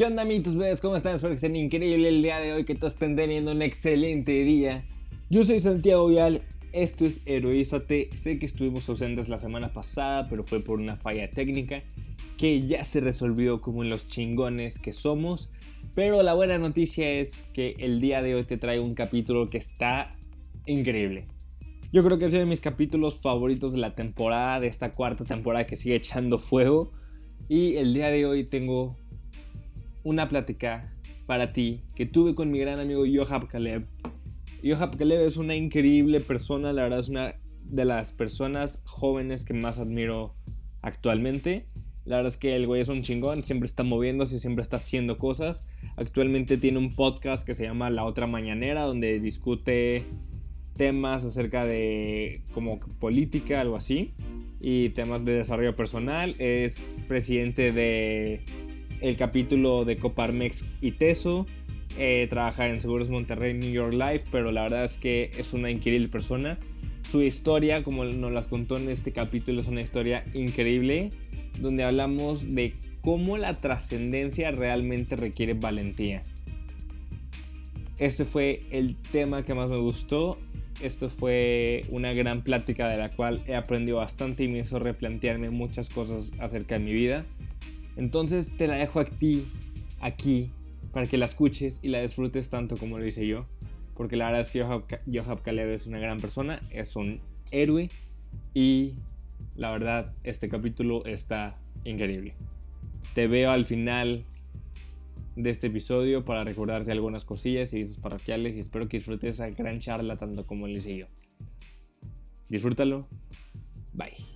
¿Qué onda, mitos bebés? ¿Cómo están? Espero que estén increíble el día de hoy, que todos estén teniendo un excelente día. Yo soy Santiago Vial, esto es Heroízate. Sé que estuvimos ausentes la semana pasada, pero fue por una falla técnica que ya se resolvió como en los chingones que somos. Pero la buena noticia es que el día de hoy te traigo un capítulo que está increíble. Yo creo que es uno de mis capítulos favoritos de la temporada, de esta cuarta temporada que sigue echando fuego. Y el día de hoy tengo una plática para ti que tuve con mi gran amigo Yohab Kaleb. Yohab Kaleb es una increíble persona, la verdad es una de las personas jóvenes que más admiro actualmente. La verdad es que el güey es un chingón, siempre está moviéndose, siempre está haciendo cosas. Actualmente tiene un podcast que se llama La Otra Mañanera, donde discute temas acerca de como política, algo así, y temas de desarrollo personal. Es presidente de el capítulo de Coparmex y Teso. Eh, trabaja en Seguros Monterrey, New York Life, pero la verdad es que es una increíble persona. Su historia, como nos las contó en este capítulo, es una historia increíble, donde hablamos de cómo la trascendencia realmente requiere valentía. Este fue el tema que más me gustó. Esto fue una gran plática de la cual he aprendido bastante y me hizo replantearme muchas cosas acerca de mi vida. Entonces te la dejo a ti, aquí, para que la escuches y la disfrutes tanto como lo hice yo. Porque la verdad es que Johab Kalev es una gran persona, es un héroe y la verdad este capítulo está increíble. Te veo al final de este episodio para recordarte algunas cosillas y dices parroquiales y espero que disfrutes esa gran charla tanto como lo hice yo. Disfrútalo. Bye.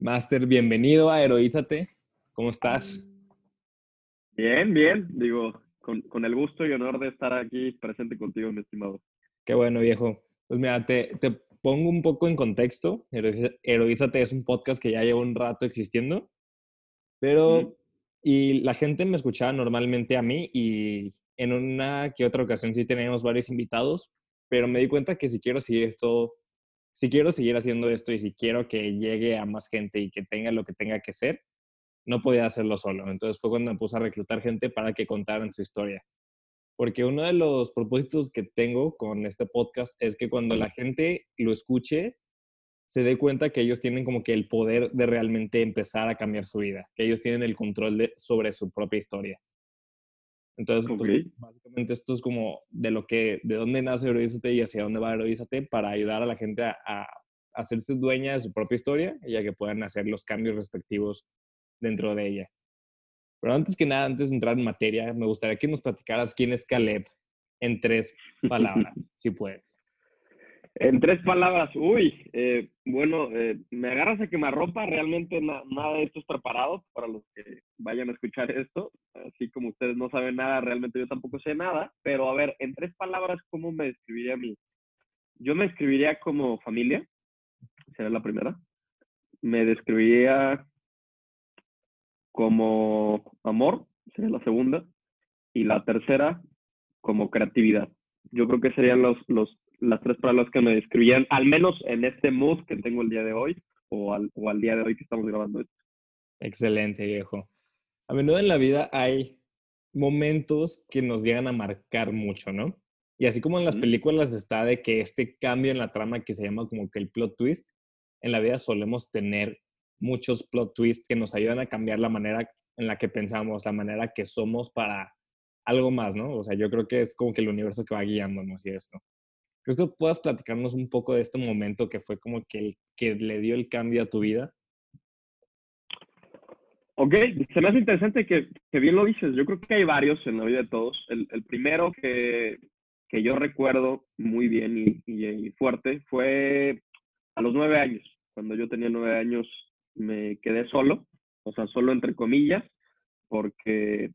Master, bienvenido a Heroízate. ¿Cómo estás? Bien, bien. Digo, con, el gusto y honor de estar aquí presente contigo, mi estimado. Qué bueno, viejo. Pues mira, te, pongo un poco en contexto. Heroízate es un podcast que ya lleva un rato existiendo, pero... Y la gente me escuchaba normalmente a mí y en una que otra ocasión sí teníamos varios invitados, pero me di cuenta que si quiero seguir esto si quiero seguir haciendo esto y si quiero que llegue a más gente y que tenga lo que tenga que ser, no podía hacerlo solo. Entonces fue cuando me puse a reclutar gente para que contaran su historia. Porque uno de los propósitos que tengo con este podcast es que cuando la gente lo escuche, se dé cuenta que ellos tienen como que el poder de realmente empezar a cambiar su vida, que ellos tienen el control sobre su propia historia. Entonces, pues, básicamente esto es como de lo que, de dónde nace Heroízate y hacia dónde va Heroízate para ayudar a la gente a, hacerse dueña de su propia historia y a que puedan hacer los cambios respectivos dentro de ella. Pero antes que nada, antes de entrar en materia, me gustaría que nos platicaras quién es Caleb en tres palabras, si puedes. En tres palabras, uy, eh, bueno, eh, me agarras a quemarropa, realmente nada de esto es preparado para los que vayan a escuchar esto, así como ustedes no saben nada, realmente yo tampoco sé nada, pero a ver, en tres palabras, ¿cómo me describiría a mí? Yo me describiría como familia, sería la primera, me describiría como amor, sería la segunda, y la tercera como creatividad. Yo creo que serían los, los las tres palabras que me describían, al menos en este mood que tengo el día de hoy o al, o al día de hoy que estamos grabando esto. Excelente, viejo. A menudo en la vida hay momentos que nos llegan a marcar mucho, ¿no? Y así como en las películas está de que este cambio en la trama que se llama como que el plot twist, en la vida solemos tener muchos plot twists que nos ayudan a cambiar la manera en la que pensamos, la manera que somos para algo más, ¿no? O sea, yo creo que es como que el universo que va guiándonos y esto. ¿Crees que puedas platicarnos un poco de este momento que fue como que, el, que le dio el cambio a tu vida? Ok, se me hace interesante que, que, bien lo dices. Yo creo que hay varios en la vida de todos. El, primero que, que, yo recuerdo muy bien y, y, fuerte fue a los nueve años. Cuando yo tenía nueve años me quedé solo, o sea, solo entre comillas, porque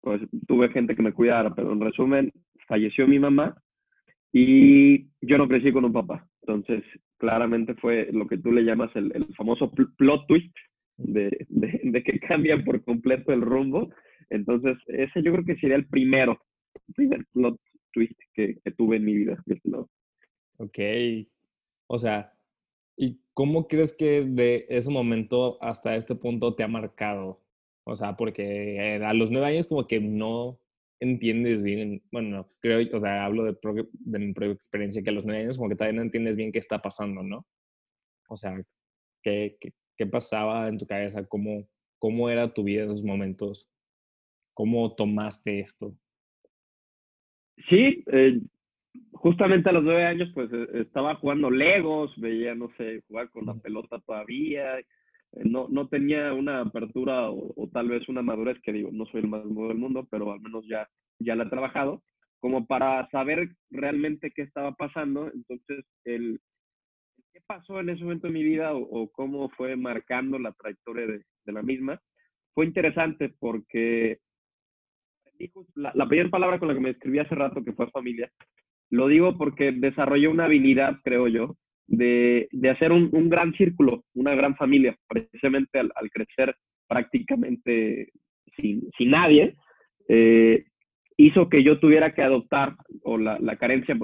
pues, tuve gente que me cuidara, pero en resumen, falleció mi mamá y yo no crecí con un papá. Entonces, claramente fue lo que tú le llamas el, famoso plot twist. de, de, que cambian por completo el rumbo. Entonces, ese yo creo que sería el primero, el primer plot twist que, que tuve en mi vida este. Ok. O sea, ¿y cómo crees que de ese momento hasta este punto te ha marcado? O sea, porque a los nueve años como que no entiendes bien, bueno, creo, o sea, hablo de, de mi propia experiencia, que a los nueve años como que todavía no entiendes bien qué está pasando, ¿no? O sea, ¿qué, qué, qué pasaba en tu cabeza? ¿Cómo, ¿Cómo era tu vida en esos momentos? ¿Cómo tomaste esto? Sí, eh, justamente a los nueve años, pues eh, estaba jugando Legos, veía, no sé, jugar con la pelota todavía. No, no tenía una apertura o, tal vez una madurez, que digo, no soy el más nuevo del mundo, pero al menos ya, ya la he trabajado, como para saber realmente qué estaba pasando. Entonces, el, qué pasó en ese momento de mi vida o, cómo fue marcando la trayectoria de, de, la misma, fue interesante porque la, la primera palabra con la que me escribí hace rato, que fue familia, lo digo porque desarrollé una habilidad, creo yo, de, de hacer un, un, gran círculo, una gran familia, precisamente al, al crecer prácticamente sin, sin nadie, eh, hizo que yo tuviera que adoptar, o la, la, carencia,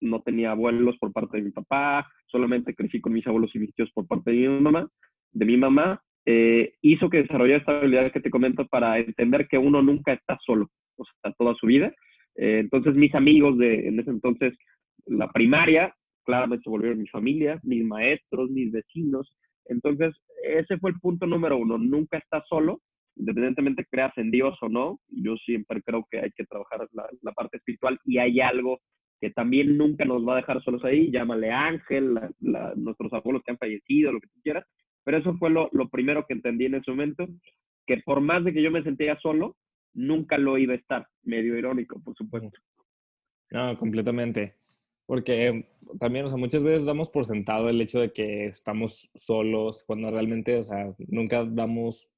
no tenía abuelos por parte de mi papá, solamente crecí con mis abuelos y mis tíos por parte de mi mamá, de mi mamá, eh, hizo que desarrollara esta habilidad que te comento para entender que uno nunca está solo, o sea, toda su vida, eh, entonces mis amigos de en ese entonces, la primaria, claramente se volvieron mi familia, mis maestros, mis vecinos. Entonces ese fue el punto número uno, nunca estás solo, independientemente creas en Dios o no, yo siempre creo que hay que trabajar la, la parte espiritual y hay algo que también nunca nos va a dejar solos ahí, llámale ángel, nuestros abuelos que han fallecido, lo que tú quieras, pero eso fue lo, lo primero que entendí en ese momento, que por más de que yo me sentía solo, nunca lo iba a estar. Medio irónico, por supuesto. No, completamente. Porque también, o sea, muchas veces damos por sentado el hecho de que estamos solos, cuando realmente, o sea, nunca damos,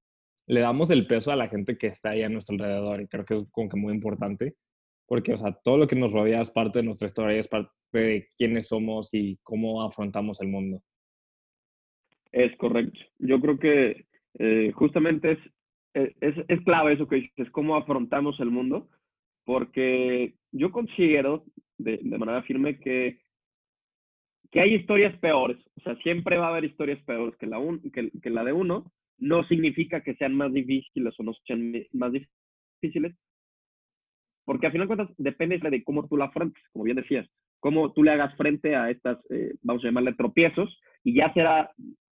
le damos el peso a la gente que está ahí a nuestro alrededor. Y creo que es como que muy importante. Porque, o sea, todo lo que nos rodea es parte de nuestra historia, es parte de quiénes somos y cómo afrontamos el mundo. Es correcto. Yo creo que eh, justamente es eh, es, es, clave eso que dices, cómo afrontamos el mundo, porque yo considero de, de manera firme que, que hay historias peores, o sea, siempre va a haber historias peores que la, un, que, que la de uno, no significa que sean más difíciles o no sean más difíciles, porque al final de cuentas depende de cómo tú la afrontes, como bien decías, cómo tú le hagas frente a estas, eh, vamos a llamarle tropiezos, y ya será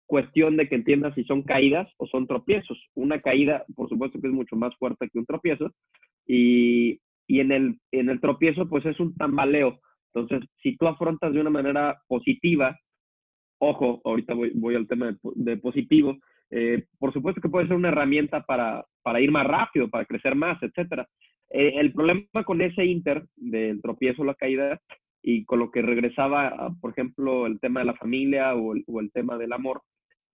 cuestión de que entiendas si son caídas o son tropiezos. Una caída, por supuesto que es mucho más fuerte que un tropiezo, y, y en, el, en el tropiezo pues es un tambaleo. Entonces, si tú afrontas de una manera positiva, ojo, ahorita voy, voy al tema de, positivo, eh, por supuesto que puede ser una herramienta para, para ir más rápido, para crecer más, etc. Eh, el problema con ese inter del tropiezo la caída y con lo que regresaba, por ejemplo, el tema de la familia o el, o el tema del amor,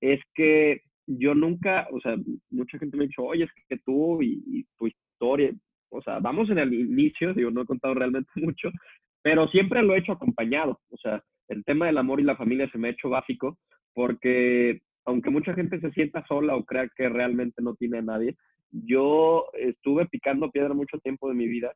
es que yo nunca, o sea, mucha gente me ha dicho, oye, es que tú y, tu historia, o sea, vamos en el inicio, digo, no he contado realmente mucho, pero siempre lo he hecho acompañado, o sea, el tema del amor y la familia se me ha hecho básico porque aunque mucha gente se sienta sola o crea que realmente no tiene a nadie, yo estuve picando piedra mucho tiempo de mi vida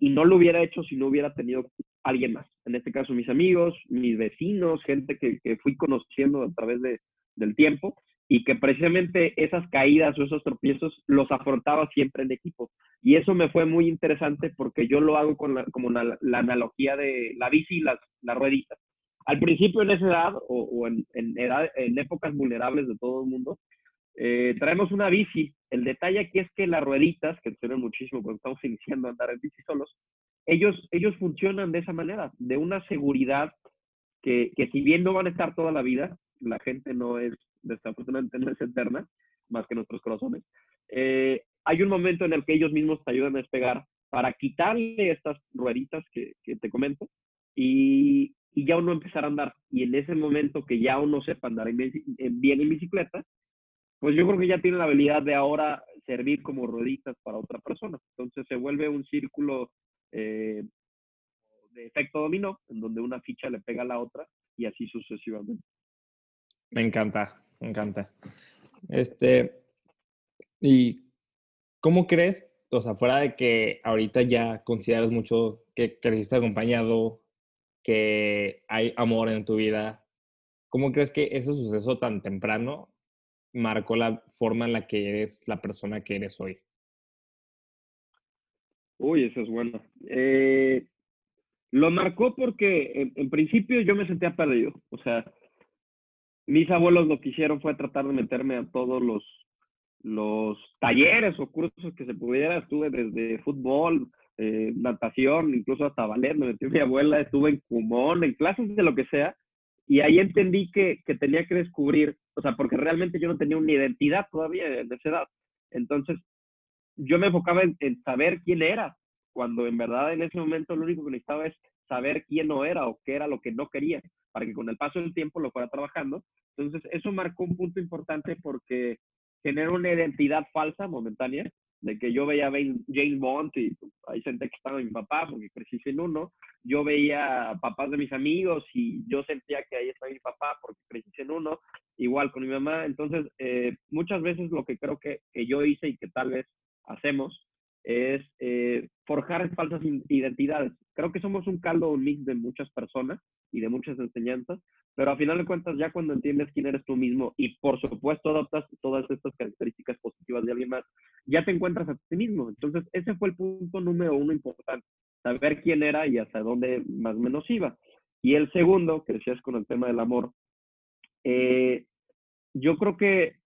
y no lo hubiera hecho si no hubiera tenido alguien más. En este caso, mis amigos, mis vecinos, gente que, que fui conociendo a través de, del tiempo y que precisamente esas caídas o esos tropiezos los afrontaba siempre en equipo. Y eso me fue muy interesante porque yo lo hago con la, como la, analogía de la bici y las, las rueditas. Al principio en esa edad o, en, en, edad, en épocas vulnerables de todo el mundo, eh, traemos una bici. El detalle aquí es que las rueditas, que sirven muchísimo cuando estamos iniciando a andar en bici solos, ellos, ellos funcionan de esa manera, de una seguridad que, que si bien no van a estar toda la vida, la gente no es, desafortunadamente no es eterna, más que nuestros corazones. Eh, hay un momento en el que ellos mismos te ayudan a despegar para quitarle estas rueditas que, que te comento y, y, ya uno empezar a andar. Y en ese momento que ya uno sepa andar en, bien en bicicleta, pues yo creo que ya tiene la habilidad de ahora servir como rueditas para otra persona. Entonces se vuelve un círculo eh, de efecto dominó, en donde una ficha le pega a la otra y así sucesivamente. Me encanta, me encanta. Este, ¿y cómo crees, o sea, fuera de que ahorita ya consideras mucho que creciste acompañado, que hay amor en tu vida, ¿cómo crees que ese suceso tan temprano marcó la forma en la que eres la persona que eres hoy? Uy, eso es bueno. Eh, lo marcó porque en, principio yo me sentía perdido. O sea, mis abuelos lo que hicieron fue tratar de meterme a todos los, los talleres o cursos que se pudiera. Estuve desde fútbol, eh, natación, incluso hasta ballet. Me metió mi abuela, estuve en Cumón, en clases de lo que sea. Y ahí entendí que, que tenía que descubrir, o sea, porque realmente yo no tenía una identidad todavía de esa edad. Entonces, yo me enfocaba en, en saber quién era, cuando en verdad en ese momento lo único que necesitaba es saber quién no era o qué era lo que no quería, para que con el paso del tiempo lo fuera trabajando. Entonces, eso marcó un punto importante porque tener una identidad falsa, momentánea, de que yo veía a James Bond y ahí senté que estaba mi papá porque crecí sin uno, yo veía a papás de mis amigos y yo sentía que ahí estaba mi papá porque crecí sin uno, igual con mi mamá. Entonces, eh, muchas veces lo que creo que, que yo hice y que tal vez hacemos es eh, forjar falsas identidades. Creo que somos un caldo, mix de muchas personas y de muchas enseñanzas, pero a final de cuentas ya cuando entiendes quién eres tú mismo y por supuesto adoptas todas estas características positivas de alguien más, ya te encuentras a ti mismo. Entonces ese fue el punto número uno importante, saber quién era y hasta dónde más o menos iba. Y el segundo, que decías con el tema del amor, eh, yo creo que,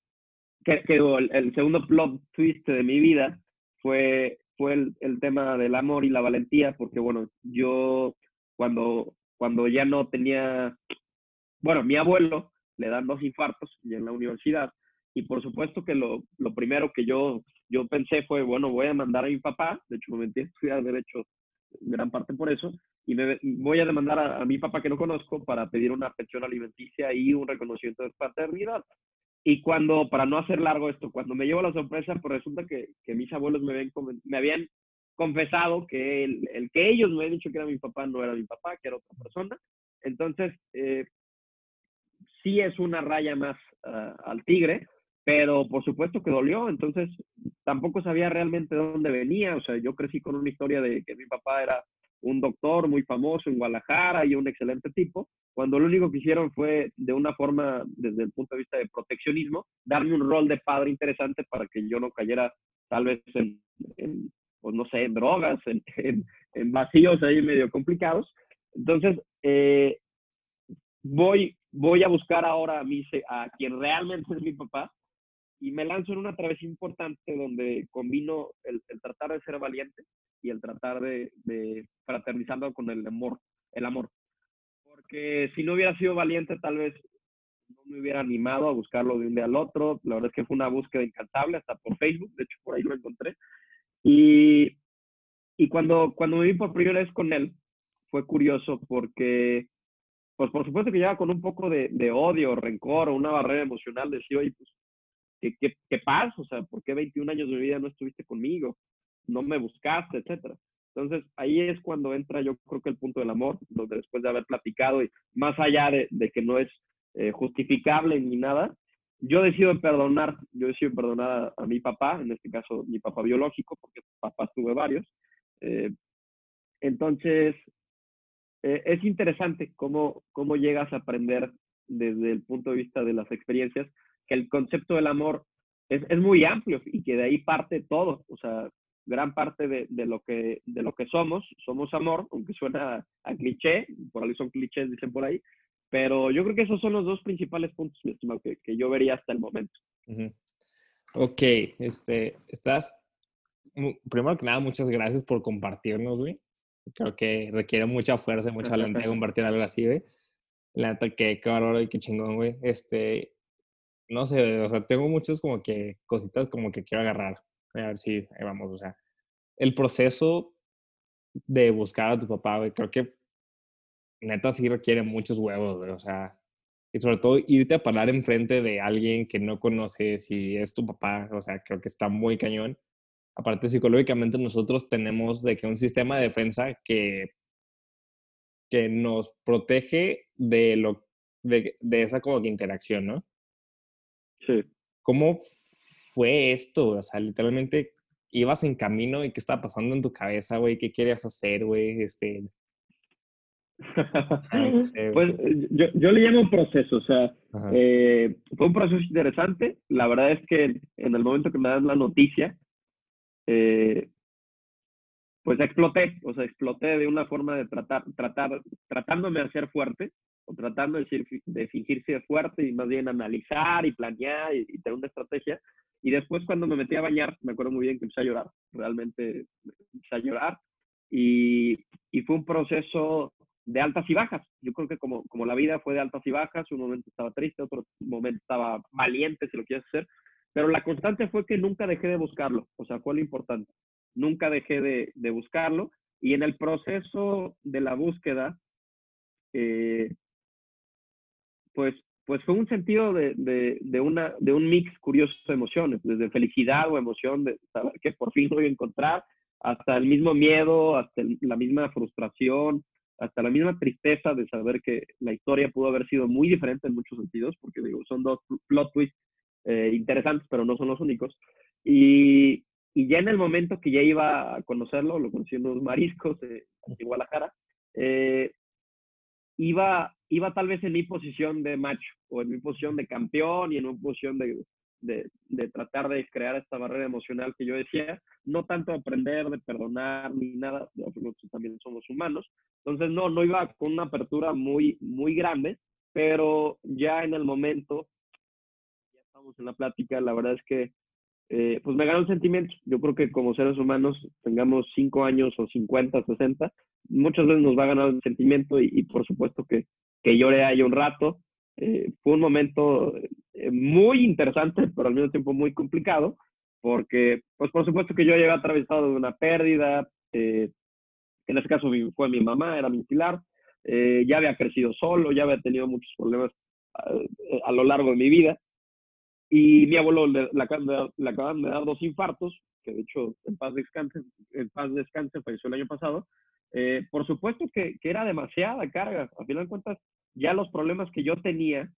que, el, el, segundo plot twist de mi vida fue, fue el, el, tema del amor y la valentía, porque bueno, yo cuando, cuando ya no tenía, bueno, mi abuelo le dan dos infartos y en la universidad, y por supuesto que lo, lo primero que yo, yo pensé fue, bueno, voy a mandar a mi papá, de hecho me metí a estudiar Derecho gran parte por eso, y me, voy a demandar a, mi papá que no conozco para pedir una pensión alimenticia y un reconocimiento de paternidad. Y cuando, para no hacer largo esto, cuando me llevo la sorpresa, pues resulta que, que mis abuelos me, ven, me habían confesado que el, el, que ellos me habían dicho que era mi papá no era mi papá, que era otra persona. Entonces, eh, sí es una raya más uh, al tigre, pero por supuesto que dolió. Entonces, tampoco sabía realmente de dónde venía. O sea, yo crecí con una historia de que mi papá era un doctor muy famoso en Guadalajara y un excelente tipo, cuando lo único que hicieron fue, de una forma, desde el punto de vista de proteccionismo, darme un rol de padre interesante para que yo no cayera tal vez en, pues no sé, en drogas, en, en, vacíos ahí medio complicados. Entonces, eh, voy, voy a buscar ahora a, mi, a quien realmente es mi papá y me lanzo en una travesía importante donde combino el, tratar de ser valiente y el tratar de, de fraternizando con el amor, el amor. Porque si no hubiera sido valiente, tal vez no me hubiera animado a buscarlo de un día al otro. La verdad es que fue una búsqueda incantable, hasta por Facebook, de hecho por ahí lo encontré. Y, y cuando, cuando me vi por primera vez con él, fue curioso porque, pues por supuesto que llegaba con un poco de, de odio, rencor o una barrera emocional, decía, oye, pues ¿qué, qué, qué pasa? O sea, ¿por qué 21 años de mi vida no estuviste conmigo? No me buscaste, etcétera. Entonces, ahí es cuando entra yo creo que el punto del amor, donde después de haber platicado y más allá de, que no es eh, justificable ni nada, yo decido perdonar, yo decido perdonar a, mi papá, en este caso mi papá biológico, porque papás tuve varios. Eh, entonces, eh, es interesante cómo, cómo llegas a aprender desde el punto de vista de las experiencias que el concepto del amor es, es, muy amplio y que de ahí parte todo, o sea, gran parte de, de, lo, que, de lo que somos, somos amor, aunque suena a cliché, por ahí son clichés, dicen por ahí, pero yo creo que esos son los dos principales puntos, que, que yo vería hasta el momento. Ok, este, estás, primero que nada, muchas gracias por compartirnos, güey. Creo que requiere mucha fuerza y mucha valentía compartir algo así, güey. La neta, que qué bárbaro y qué chingón, güey. Este, no sé, o sea, tengo muchas como que cositas como que quiero agarrar. A ver si ahí vamos, o sea, el proceso de buscar a tu papá, güey, creo que neta sí requiere muchos huevos, güey, o sea, y sobre todo irte a parar enfrente de alguien que no conoces y es tu papá, o sea, creo que está muy cañón. Aparte, psicológicamente nosotros tenemos de que un sistema de defensa que, que nos protege de, lo, de, de esa como que interacción, ¿no? Sí. ¿cómo fue esto? O sea, literalmente ibas en camino y qué estaba pasando en tu cabeza, güey, qué querías hacer, güey, este... pues yo, yo, le llamo proceso, o sea, eh, fue un proceso interesante. La verdad es que en el momento que me dan la noticia, eh, pues exploté, o sea, exploté de una forma de tratar, tratar, tratándome de ser fuerte, o tratando de, de fingir ser fuerte y más bien analizar y planear y, tener una estrategia. Y después cuando me metí a bañar, me acuerdo muy bien que empecé a llorar, realmente empecé a llorar. Y, y fue un proceso de altas y bajas. Yo creo que como, como la vida fue de altas y bajas, un momento estaba triste, otro momento estaba valiente, si lo quieres hacer, pero la constante fue que nunca dejé de buscarlo, o sea, fue lo importante. Nunca dejé de, de buscarlo y en el proceso de la búsqueda, eh, pues, pues fue un sentido de, de, de, una, de un mix curioso de emociones, desde felicidad o emoción de saber que por fin lo voy a encontrar, hasta el mismo miedo, hasta la misma frustración, hasta la misma tristeza de saber que la historia pudo haber sido muy diferente en muchos sentidos, porque digo, son dos plot twists eh, interesantes, pero no son los únicos. Y, y, ya en el momento que ya iba a conocerlo, lo conocí en los mariscos de Guadalajara, eh, iba, iba tal vez en mi posición de macho o en mi posición de campeón y en una posición de, de, de, tratar de crear esta barrera emocional que yo decía, no tanto aprender, de perdonar ni nada, también somos humanos. Entonces, no, no iba con una apertura muy, muy grande, pero ya en el momento, ya estamos en la plática, la verdad es que eh, pues me ganó el sentimiento. Yo creo que como seres humanos, tengamos 5 años o 50, 60, muchas veces nos va a ganar el sentimiento y, por supuesto que, que lloré ahí un rato. Eh, fue un momento eh, muy interesante, pero al mismo tiempo muy complicado, porque, pues por supuesto que yo había atravesado de una pérdida, eh, en este caso fue mi mamá, era mi pilar, ya había crecido solo, ya había tenido muchos problemas a, lo largo de mi vida, y mi abuelo le, le, acaban de dar dos infartos, que de hecho en paz descanse, en paz descanse falleció el año pasado, eh, por supuesto que, que, era demasiada carga. A final de cuentas, ya los problemas que yo tenía,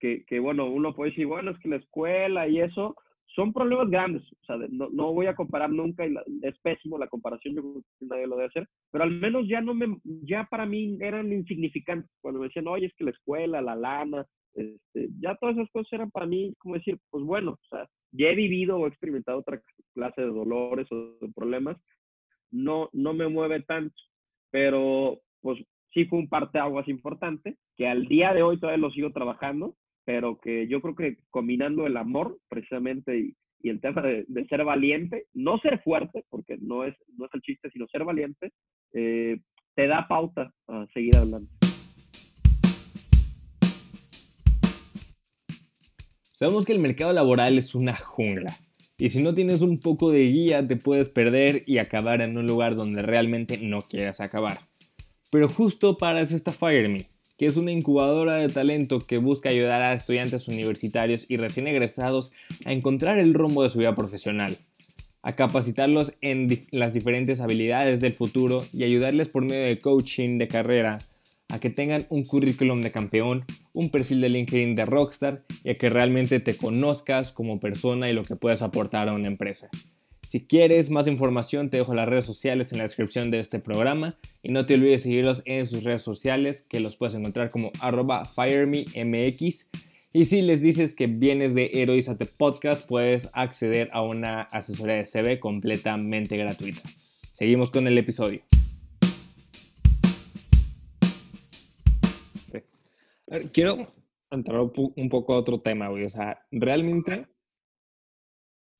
que, que, bueno, uno puede decir, bueno, es que la escuela y eso, son problemas grandes. O sea, no, no voy a comparar nunca, y es pésimo la comparación, yo creo que nadie lo debe hacer, pero al menos ya no me, ya para mí eran insignificantes. Cuando me decían, oye, es que la escuela, la lana, este, ya todas esas cosas eran para mí como decir, pues bueno, o sea, ya he vivido o experimentado otra clase de dolores o de problemas no, no me mueve tanto, pero pues sí fue un parteaguas importante, que al día de hoy todavía lo sigo trabajando, pero que yo creo que combinando el amor precisamente y, el tema de, ser valiente, no ser fuerte, porque no es, no es el chiste, sino ser valiente, eh, te da pauta a seguir adelante. Sabemos que el mercado laboral es una jungla y si no tienes un poco de guía, te puedes perder y acabar en un lugar donde realmente no quieras acabar. Pero justo para eso está que es una incubadora de talento que busca ayudar a estudiantes universitarios y recién egresados a encontrar el rumbo de su vida profesional, a capacitarlos en las diferentes habilidades del futuro y ayudarles por medio de coaching de carrera a que tengan un currículum de campeón, un perfil de LinkedIn de rockstar y a que realmente te conozcas como persona y lo que puedes aportar a una empresa. Si quieres más información, te dejo las redes sociales en la descripción de este programa y no te olvides seguirlos en sus redes sociales que los puedes encontrar como arroba firememx. Y si les dices que vienes de Heroízate Podcast, puedes acceder a una asesoría de CV completamente gratuita. Seguimos con el episodio. Quiero entrar un poco a otro tema, güey. O sea, realmente,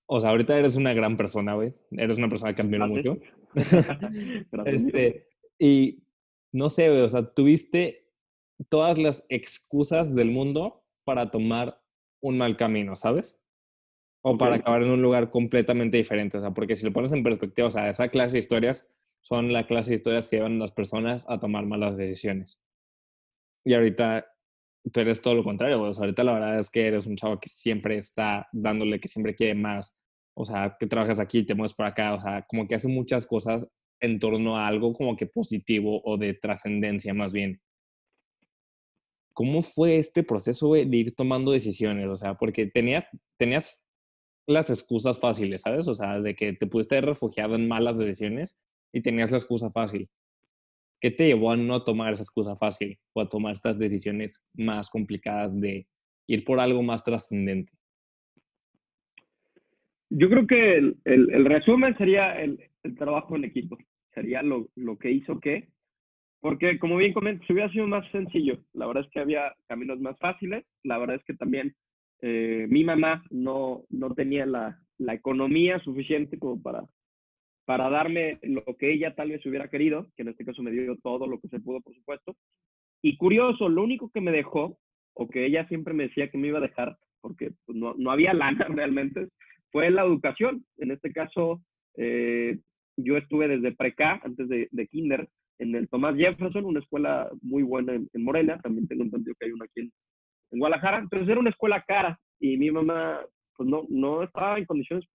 o sea, ahorita eres una gran persona, güey. Eres una persona que cambió mucho. este, y no sé, güey, o sea, tuviste todas las excusas del mundo para tomar un mal camino, ¿sabes? O para acabar en un lugar completamente diferente. O sea, porque si lo pones en perspectiva, o sea, esa clase de historias son la clase de historias que llevan a las personas a tomar malas decisiones. Y ahorita tú eres todo lo contrario, O sea, ahorita la verdad es que eres un chavo que siempre está dándole, que siempre quiere más. O sea, que trabajas aquí, te mueves por acá. O sea, como que hace muchas cosas en torno a algo como que positivo o de trascendencia más bien. ¿cómo fue este proceso de ir tomando decisiones? O sea, porque tenías, tenías las excusas fáciles, ¿sabes? O sea, de que te pudiste haber refugiado en malas decisiones y tenías la excusa fácil. ¿Qué te llevó a no tomar esa excusa fácil o a tomar estas decisiones más complicadas de ir por algo más trascendente? Yo creo que el, resumen sería el, trabajo en equipo. Sería lo, lo que hizo que, porque como bien comentas, hubiera sido más sencillo. La verdad es que había caminos más fáciles. La verdad es que también eh, mi mamá no, no tenía la, la, economía suficiente como para, para darme lo que ella tal vez hubiera querido, que en este caso me dio todo lo que se pudo, por supuesto. Y curioso, lo único que me dejó, o que ella siempre me decía que me iba a dejar, porque pues, no, no había lana realmente, fue la educación. En este caso, eh, yo estuve desde preca, antes de, de, kinder, en el Tomás Jefferson, una escuela muy buena en, Morena, también tengo entendido que hay una aquí en, en, Guadalajara, entonces era una escuela cara y mi mamá pues no, no estaba en condiciones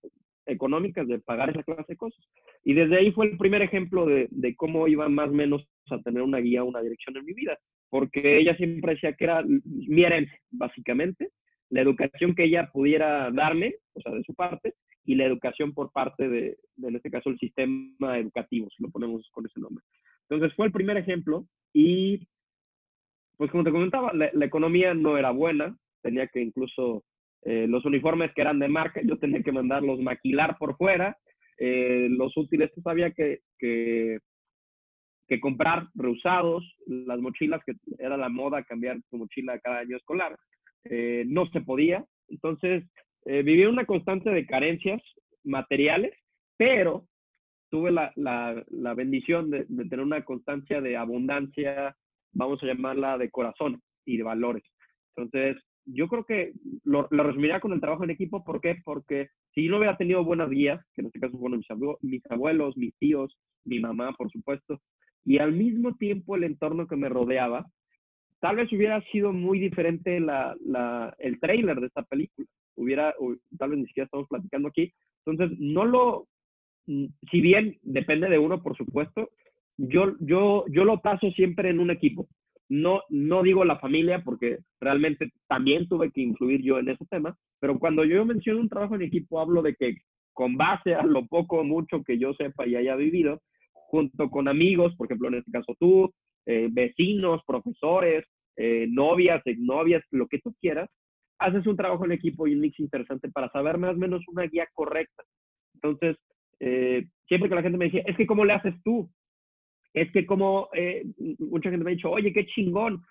económicas de pagar esa clase de cosas. Y desde ahí fue el primer ejemplo de, de cómo iba más o menos a tener una guía, una dirección en mi vida, porque ella siempre decía que era mi herencia, básicamente, la educación que ella pudiera darme, o sea, de su parte, y la educación por parte de, en este caso, el sistema educativo, si lo ponemos con ese nombre. Entonces, fue el primer ejemplo y, pues como te comentaba, la, economía no era buena, tenía que incluso eh, los uniformes que eran de marca, yo tenía que mandarlos maquilar por fuera, eh, los útiles, pues había que, que, comprar reusados, las mochilas, que era la moda cambiar tu mochila cada año escolar. Eh, no se podía. Entonces, eh, viví una constante de carencias materiales, pero tuve la, la, bendición de, tener una constancia de abundancia, vamos a llamarla de corazón y de valores. Entonces, yo creo que lo, resumiría con el trabajo en equipo. ¿Por qué? Porque si no hubiera tenido buenas guías, que en este caso fueron mis abuelos, mis tíos, mi mamá, por supuesto, y al mismo tiempo el entorno que me rodeaba, tal vez hubiera sido muy diferente la, la, el trailer de esta película. Hubiera, tal vez ni siquiera estamos platicando aquí. Entonces, no lo, mm, si bien depende de uno, por supuesto, yo, yo, yo lo paso siempre en un equipo. No, no digo la familia porque realmente también tuve que influir yo en ese tema, pero cuando yo menciono un trabajo en equipo hablo de que con base a lo poco o mucho que yo sepa y haya vivido, junto con amigos, por ejemplo, en este caso tú, eh, vecinos, profesores, eh, novias, exnovias, lo que tú quieras, haces un trabajo en equipo y un mix interesante para saber más o menos una guía correcta. Entonces, eh, siempre que la gente me dice, es que ¿cómo le haces tú? Es que como mucha gente me ha dicho, oye, qué chingón.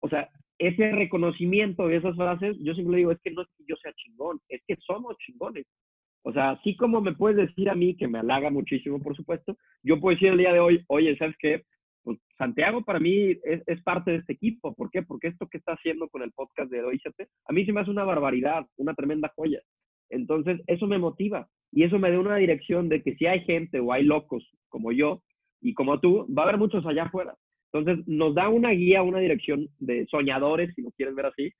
O sea, ese reconocimiento de esas frases, yo siempre digo, es que no es que yo sea chingón, es que somos chingones. O sea, así como me puedes decir a mí, que me halaga muchísimo, por supuesto, yo puedo decir el día de hoy, oye, ¿sabes qué? pues Santiago para mí es, parte de este equipo. ¿Por qué? Porque esto que está haciendo con el podcast de Oíchate, a mí se me hace una barbaridad, una tremenda joya. Entonces, eso me motiva y eso me da una dirección de que si hay gente o hay locos como yo y como tú, va a haber muchos allá afuera. Entonces, nos da una guía, una dirección de soñadores, si lo quieres ver así,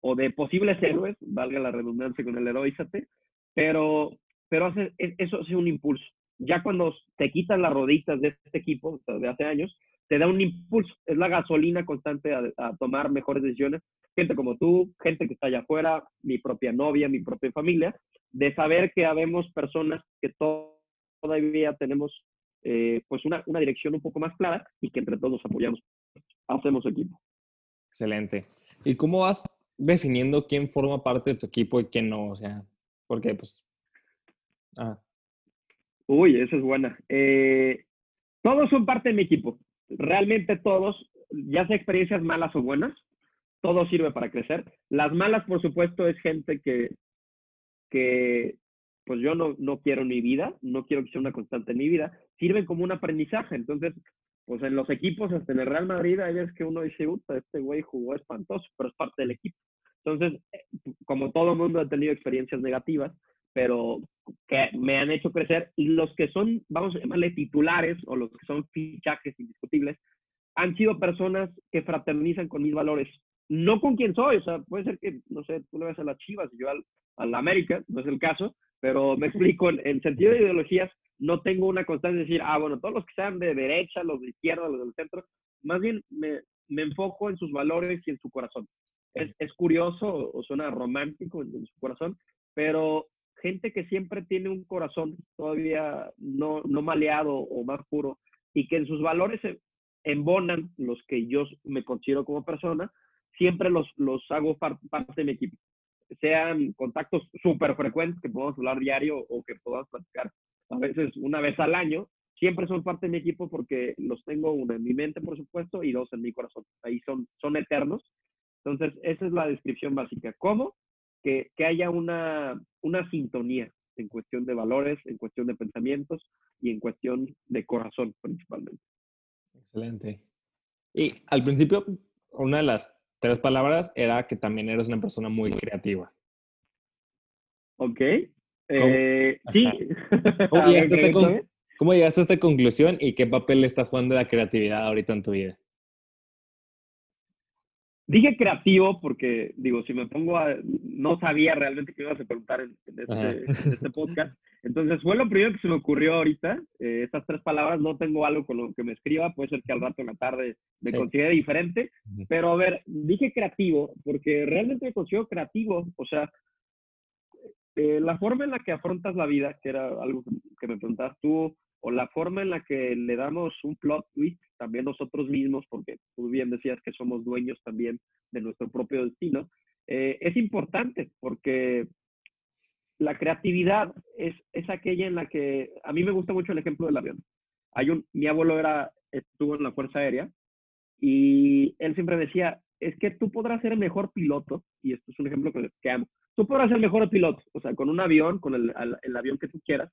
o de posibles héroes, valga la redundancia con el heroízate, pero, pero hace, e, eso es un impulso ya cuando te quitan las roditas de este equipo de hace años, te da un impulso, es la gasolina constante a, tomar mejores decisiones. Gente como tú, gente que está allá afuera, mi propia novia, mi propia familia, de saber que habemos personas que todavía tenemos eh, pues una, una dirección un poco más clara y que entre todos apoyamos, hacemos equipo. Excelente. ¿Y cómo vas definiendo quién forma parte de tu equipo y quién no? O sea, porque pues... Ah. Uy, esa es buena. Eh, todos son parte de mi equipo. Realmente todos, ya sea experiencias malas o buenas, todo sirve para crecer. Las malas, por supuesto, es gente que, que pues yo no, no quiero en mi vida, no quiero que sea una constante en mi vida, sirven como un aprendizaje. Entonces, pues en los equipos, hasta en el Real Madrid, hay veces que uno dice, Uta, este güey jugó espantoso, pero es parte del equipo. Entonces, eh, como todo mundo ha tenido experiencias negativas, pero que me han hecho crecer y los que son, vamos a llamarle titulares o los que son fichajes indiscutibles, han sido personas que fraternizan con mis valores. No con quién soy, o sea, puede ser que, no sé, tú le ves a las Chivas y yo al, al América, no es el caso, pero me explico, en, en, sentido de ideologías, no tengo una constante de decir, ah, bueno, todos los que sean de derecha, los de izquierda, los del centro, más bien me, me enfoco en sus valores y en su corazón. Es, es curioso o suena romántico en, su corazón, pero gente que siempre tiene un corazón todavía no, no maleado o más puro y que en sus valores embonan los que yo me considero como persona, siempre los, los hago parte de mi equipo. Sean contactos súper frecuentes que podamos hablar diario o que podamos platicar a veces una vez al año, siempre son parte de mi equipo porque los tengo uno en mi mente, por supuesto, y dos en mi corazón. Ahí son, son eternos. Entonces, esa es la descripción básica. ¿Cómo? Que, que haya una, una sintonía en cuestión de valores, en cuestión de pensamientos y en cuestión de corazón principalmente. Excelente. Y al principio, una de las tres palabras era que también eres una persona muy creativa. Ok. Eh, sí. ¿Cómo llegaste, a esta conclusión y qué papel está jugando la creatividad ahorita en tu vida? Dije creativo porque, digo, si me pongo a... No sabía realmente qué ibas a preguntar en, este, este, podcast. Entonces, fue lo primero que se me ocurrió ahorita. Eh, estas tres palabras, no tengo algo con lo que me escriba. Puede ser que al rato en la tarde me considere diferente. Pero, a ver, dije creativo porque realmente me considero creativo. O sea, eh, la forma en la que afrontas la vida, que era algo que, me preguntabas tú, o la forma en la que le damos un plot twist también nosotros mismos, porque tú bien decías que somos dueños también de nuestro propio destino, eh, es importante porque la creatividad es, es aquella en la que a mí me gusta mucho el ejemplo del avión. Hay un, mi abuelo era, estuvo en la Fuerza Aérea y él siempre decía, es que tú podrás ser el mejor piloto, y esto es un ejemplo que, que amo, tú podrás ser mejor piloto, o sea, con un avión, con el, avión que tú quieras.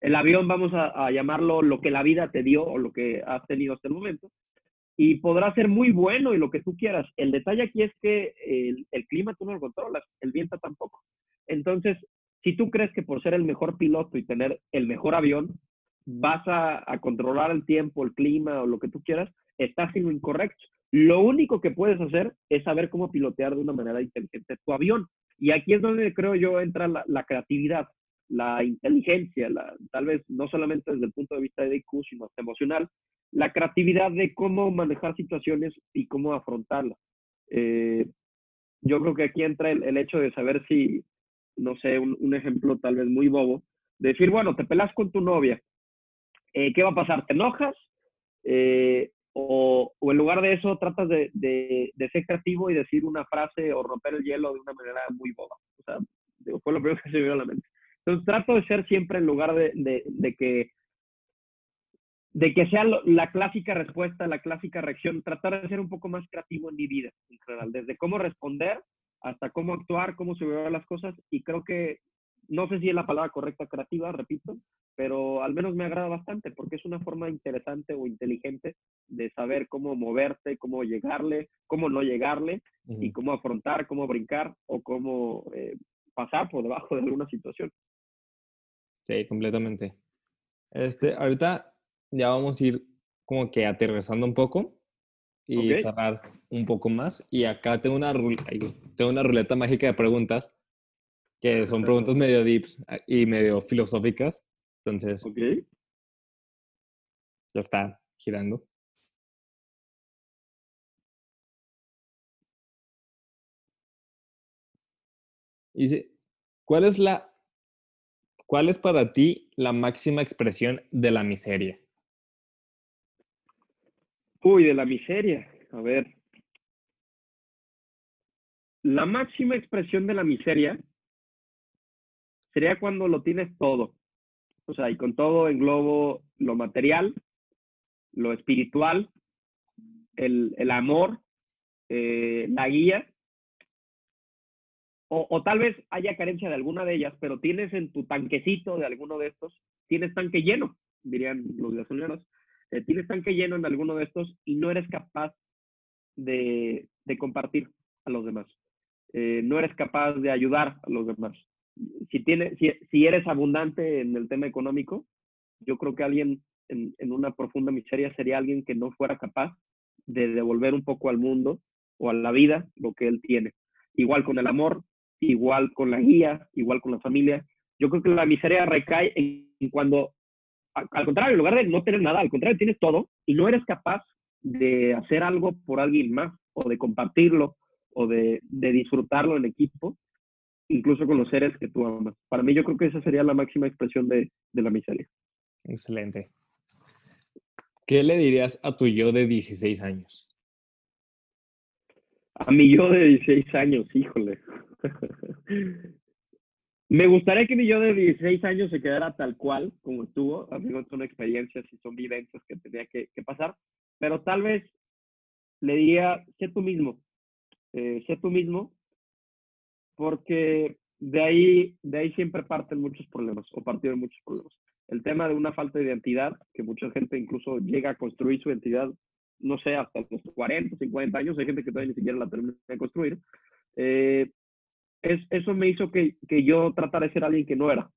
El avión vamos a, llamarlo lo que la vida te dio o lo que has tenido hasta el momento. Y podrá ser muy bueno y lo que tú quieras. El detalle aquí es que el, clima tú no lo controlas, el viento tampoco. Entonces, si tú crees que por ser el mejor piloto y tener el mejor avión, vas a, a controlar el tiempo, el clima o lo que tú quieras, estás siendo incorrecto. Lo único que puedes hacer es saber cómo pilotear de una manera inteligente tu avión. Y aquí es donde creo yo entra la, creatividad, la inteligencia, la, tal vez no solamente desde el punto de vista de IQ, sino emocional, la creatividad de cómo manejar situaciones y cómo afrontarlas. Eh, yo creo que aquí entra el, hecho de saber si, no sé, un, ejemplo tal vez muy bobo, de decir, bueno, te pelas con tu novia, eh, ¿qué va a pasar? ¿Te enojas? Eh, o, en lugar de eso tratas de, de, ser creativo y decir una frase o romper el hielo de una manera muy boba. O sea, fue lo primero que se me vino a la mente. Entonces trato de ser siempre en lugar de, de que de que sea la clásica respuesta, la clásica reacción, tratar de ser un poco más creativo en mi vida en general, desde cómo responder hasta cómo actuar, cómo vean las cosas y creo que no sé si es la palabra correcta creativa, repito, pero al menos me agrada bastante porque es una forma interesante o inteligente de saber cómo moverte, cómo llegarle, cómo no llegarle y cómo afrontar, cómo brincar o cómo eh, pasar por debajo de alguna situación. Sí, completamente. Este, ahorita ya vamos a ir como que aterrizando un poco y cerrar un poco más. Y acá tengo una, tengo una ruleta mágica de preguntas que son preguntas medio deeps ah, y medio filosóficas. Entonces, ya está girando. Dice, ¿cuál es la, cuál es para ti la máxima expresión de la miseria? Uy, de la miseria. A ver. La máxima expresión de la miseria sería cuando lo tienes todo. O sea, y con todo englobo lo material, lo espiritual, el, el amor, eh, la guía, o, o, tal vez haya carencia de alguna de ellas, pero tienes en tu tanquecito de alguno de estos, tienes tanque lleno, dirían los gasolineros, eh, tienes tanque lleno en alguno de estos y no eres capaz de, de compartir a los demás. Eh, no eres capaz de ayudar a los demás si, tiene, si, si, eres abundante en el tema económico, yo creo que alguien en, en, una profunda miseria sería alguien que no fuera capaz de devolver un poco al mundo o a la vida lo que él tiene. Igual con el amor, igual con la guía, igual con la familia. Yo creo que la miseria recae en, cuando, al contrario, en lugar de no tener nada, al contrario, tienes todo y no eres capaz de hacer algo por alguien más o de compartirlo o de, de disfrutarlo en equipo, incluso con los seres que tú amas. Para mí yo creo que esa sería la máxima expresión de, de la miseria. Excelente. ¿Qué le dirías a tu yo de 16 años? A mi yo de 16 años, híjole. Me gustaría que mi yo de 16 años se quedara tal cual como estuvo. Amigos, son experiencias y son vivencias que tenía que, pasar. Pero tal vez le diría, sé tú mismo. Eh, sé tú mismo. Porque de ahí, de ahí siempre parten muchos problemas o partieron muchos problemas. El tema de una falta de identidad, que mucha gente incluso llega a construir su identidad, no sé, hasta los 40, 50 años. Hay gente que todavía ni siquiera la termina de construir. Eh, eso me hizo que, yo tratara de ser alguien que no era.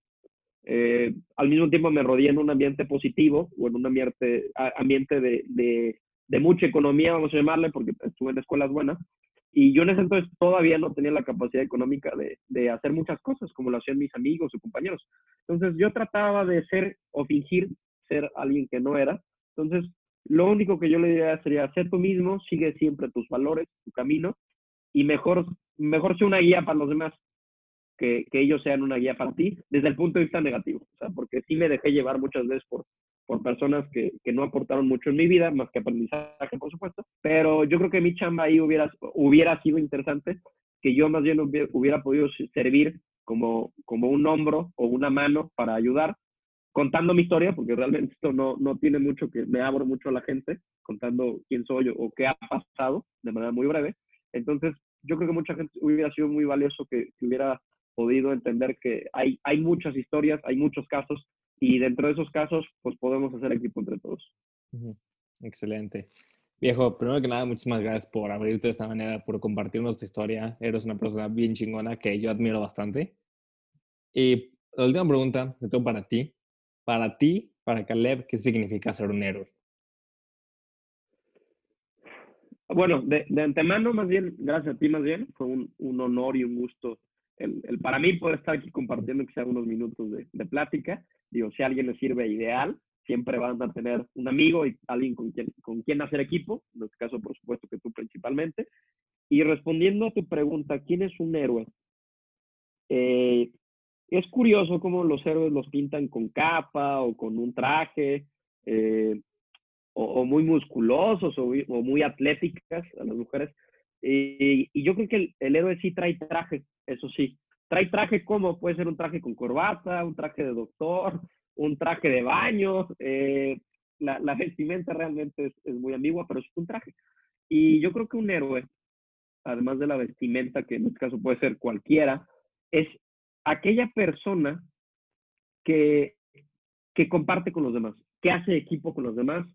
Eh, al mismo tiempo me rodeé en un ambiente positivo o en un ambiente, ambiente de, mucha economía, vamos a llamarle, porque estuve en escuelas buenas. Y yo en ese entonces todavía no tenía la capacidad económica de, hacer muchas cosas como lo hacían mis amigos o compañeros. Entonces yo trataba de ser o fingir ser alguien que no era. Entonces lo único que yo le diría sería ser tú mismo, sigue siempre tus valores, tu camino y mejor mejor sea una guía para los demás que, que, ellos sean una guía para ti desde el punto de vista negativo. Porque sí me dejé llevar muchas veces por, por personas que, que, no aportaron mucho en mi vida, más que aprendizaje, por supuesto. Pero yo creo que mi chamba ahí hubiera, hubiera sido interesante, que yo más bien hubiera, podido servir como, como un hombro o una mano para ayudar, contando mi historia, porque realmente esto no, no tiene mucho que me abro mucho a la gente, contando quién soy o qué ha pasado de manera muy breve. Entonces, yo creo que mucha gente hubiera sido muy valioso que, hubiera podido entender que hay, hay muchas historias, hay muchos casos y dentro de esos casos pues podemos hacer equipo entre todos. Excelente. Viejo, primero que nada, muchísimas gracias por abrirte de esta manera, por compartirnos tu historia. Eres una persona bien chingona que yo admiro bastante. Y la última pregunta que tengo para ti. Para ti, para Caleb, ¿qué significa ser un héroe? Bueno, de, antemano, más bien, gracias a ti, más bien, fue un, honor y un gusto el, para mí poder estar aquí compartiendo que unos minutos de, plática. Digo, si a alguien le sirve ideal, siempre van a tener un amigo y alguien con quien, con quien hacer equipo, en este caso, por supuesto, que tú principalmente. Y respondiendo a tu pregunta, ¿quién es un héroe? Eh, es curioso cómo los héroes los pintan con capa o con un traje. Eh, o, muy musculosos o, muy atléticas a las mujeres. Y, yo creo que el, héroe sí trae traje, eso sí. Trae traje como puede ser un traje con corbata, un traje de doctor, un traje de baño. Eh, la, la, vestimenta realmente es, es, muy ambigua, pero es un traje. Y yo creo que un héroe, además de la vestimenta, que en este caso puede ser cualquiera, es aquella persona que, que comparte con los demás, que hace equipo con los demás,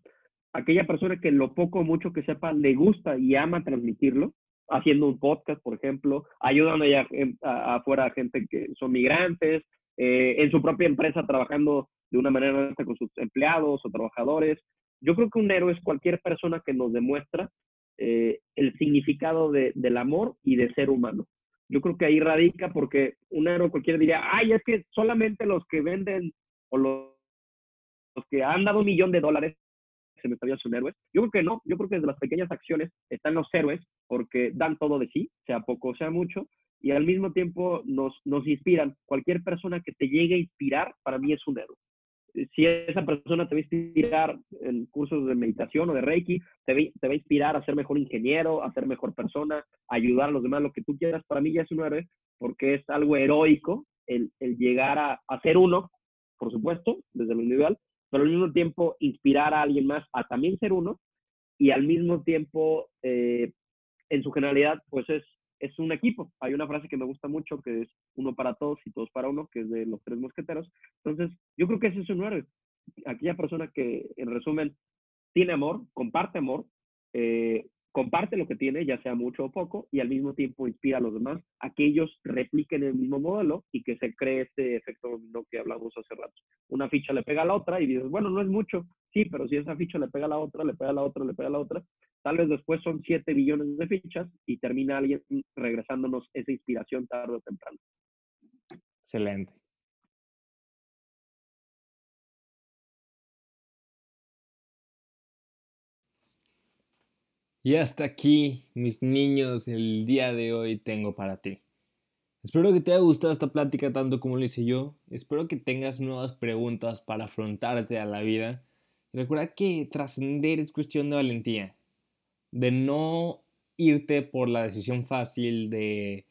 aquella persona que lo poco o mucho que sepa le gusta y ama transmitirlo, haciendo un podcast, por ejemplo, ayudando allá afuera a gente que son migrantes, eh, en su propia empresa trabajando de una manera con sus empleados o trabajadores. Yo creo que un héroe es cualquier persona que nos demuestra eh, el significado del amor y de ser humano. Yo creo que ahí radica porque un héroe cualquiera diría, ay, es que solamente los que venden o los que han dado un millón de dólares se me estaría un héroe. Yo creo que no, yo creo que desde las pequeñas acciones están los héroes porque dan todo de sí, sea poco, sea mucho, y al mismo tiempo nos, nos inspiran. Cualquier persona que te llegue a inspirar, para mí es un héroe. Si esa persona te va a inspirar en cursos de meditación o de Reiki, te va, te va a inspirar a ser mejor ingeniero, a ser mejor persona, a ayudar a los demás, lo que tú quieras, para mí ya es un héroe porque es algo heroico el, el llegar a, a ser uno, por supuesto, desde lo individual, pero al mismo tiempo inspirar a alguien más a también ser uno y al mismo tiempo, eh, en su generalidad, pues es, es un equipo. Hay una frase que me gusta mucho que es uno para todos y todos para uno, que es de los tres mosqueteros. Entonces, yo creo que ese es un héroe. Aquella persona que, en resumen, tiene amor, comparte amor, eh, comparte lo que tiene, ya sea mucho o poco, y al mismo tiempo inspira a los demás a que ellos repliquen el mismo modelo y que se cree este efecto dominó que hablamos hace rato. Una ficha le pega a la otra y dices, bueno, no es mucho, sí, pero si esa ficha le pega a la otra, le pega a la otra, le pega a la otra, tal vez después son 7 billones de fichas y termina alguien regresándonos esa inspiración tarde o temprano. Excelente. Y hasta aquí, mis niños, el día de hoy tengo para ti. Espero que te haya gustado esta plática tanto como lo hice yo. Espero que tengas nuevas preguntas para afrontarte a la vida. recuerda que trascender es cuestión de valentía. De no irte por la decisión fácil de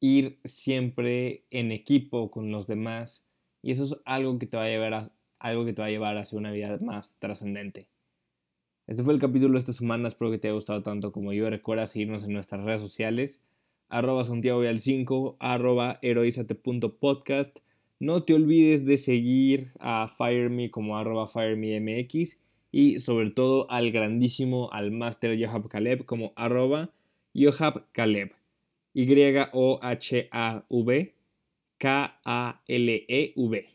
ir siempre en equipo con los demás. Y eso es algo que te va a llevar a, algo que te va a llevar hacia una vida más trascendente. Este fue el capítulo de esta semana, espero que te haya gustado tanto como yo. Recuerda seguirnos en nuestras redes sociales, arroba Santiago 5, arroba heroizate.podcast. No te olvides de seguir a FireMe como arroba FireMeMX y sobre todo al grandísimo, al Master Yohab Caleb como arroba Yohab Caleb. Y-O-H-A-V K-A-L-E-V.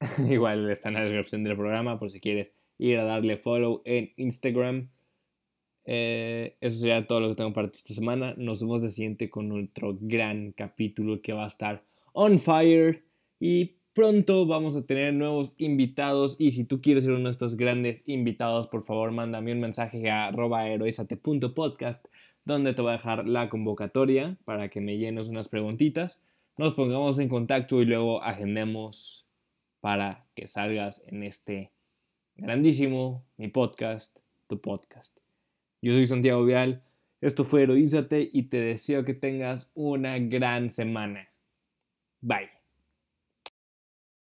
Igual está en la descripción del programa por si quieres ir a darle follow en Instagram. Eh, eso sería todo lo que tengo para esta semana. Nos vemos de siguiente con otro gran capítulo que va a estar on fire. Y pronto vamos a tener nuevos invitados. Y si tú quieres ser uno de estos grandes invitados, por favor, mándame un mensaje a heroizate.podcast donde te voy a dejar la convocatoria para que me llenes unas preguntitas. Nos pongamos en contacto y luego agendemos para que salgas en este grandísimo, mi podcast, tu podcast. Yo soy Santiago Vial, esto fue Heroízate y te deseo que tengas una gran semana. Bye.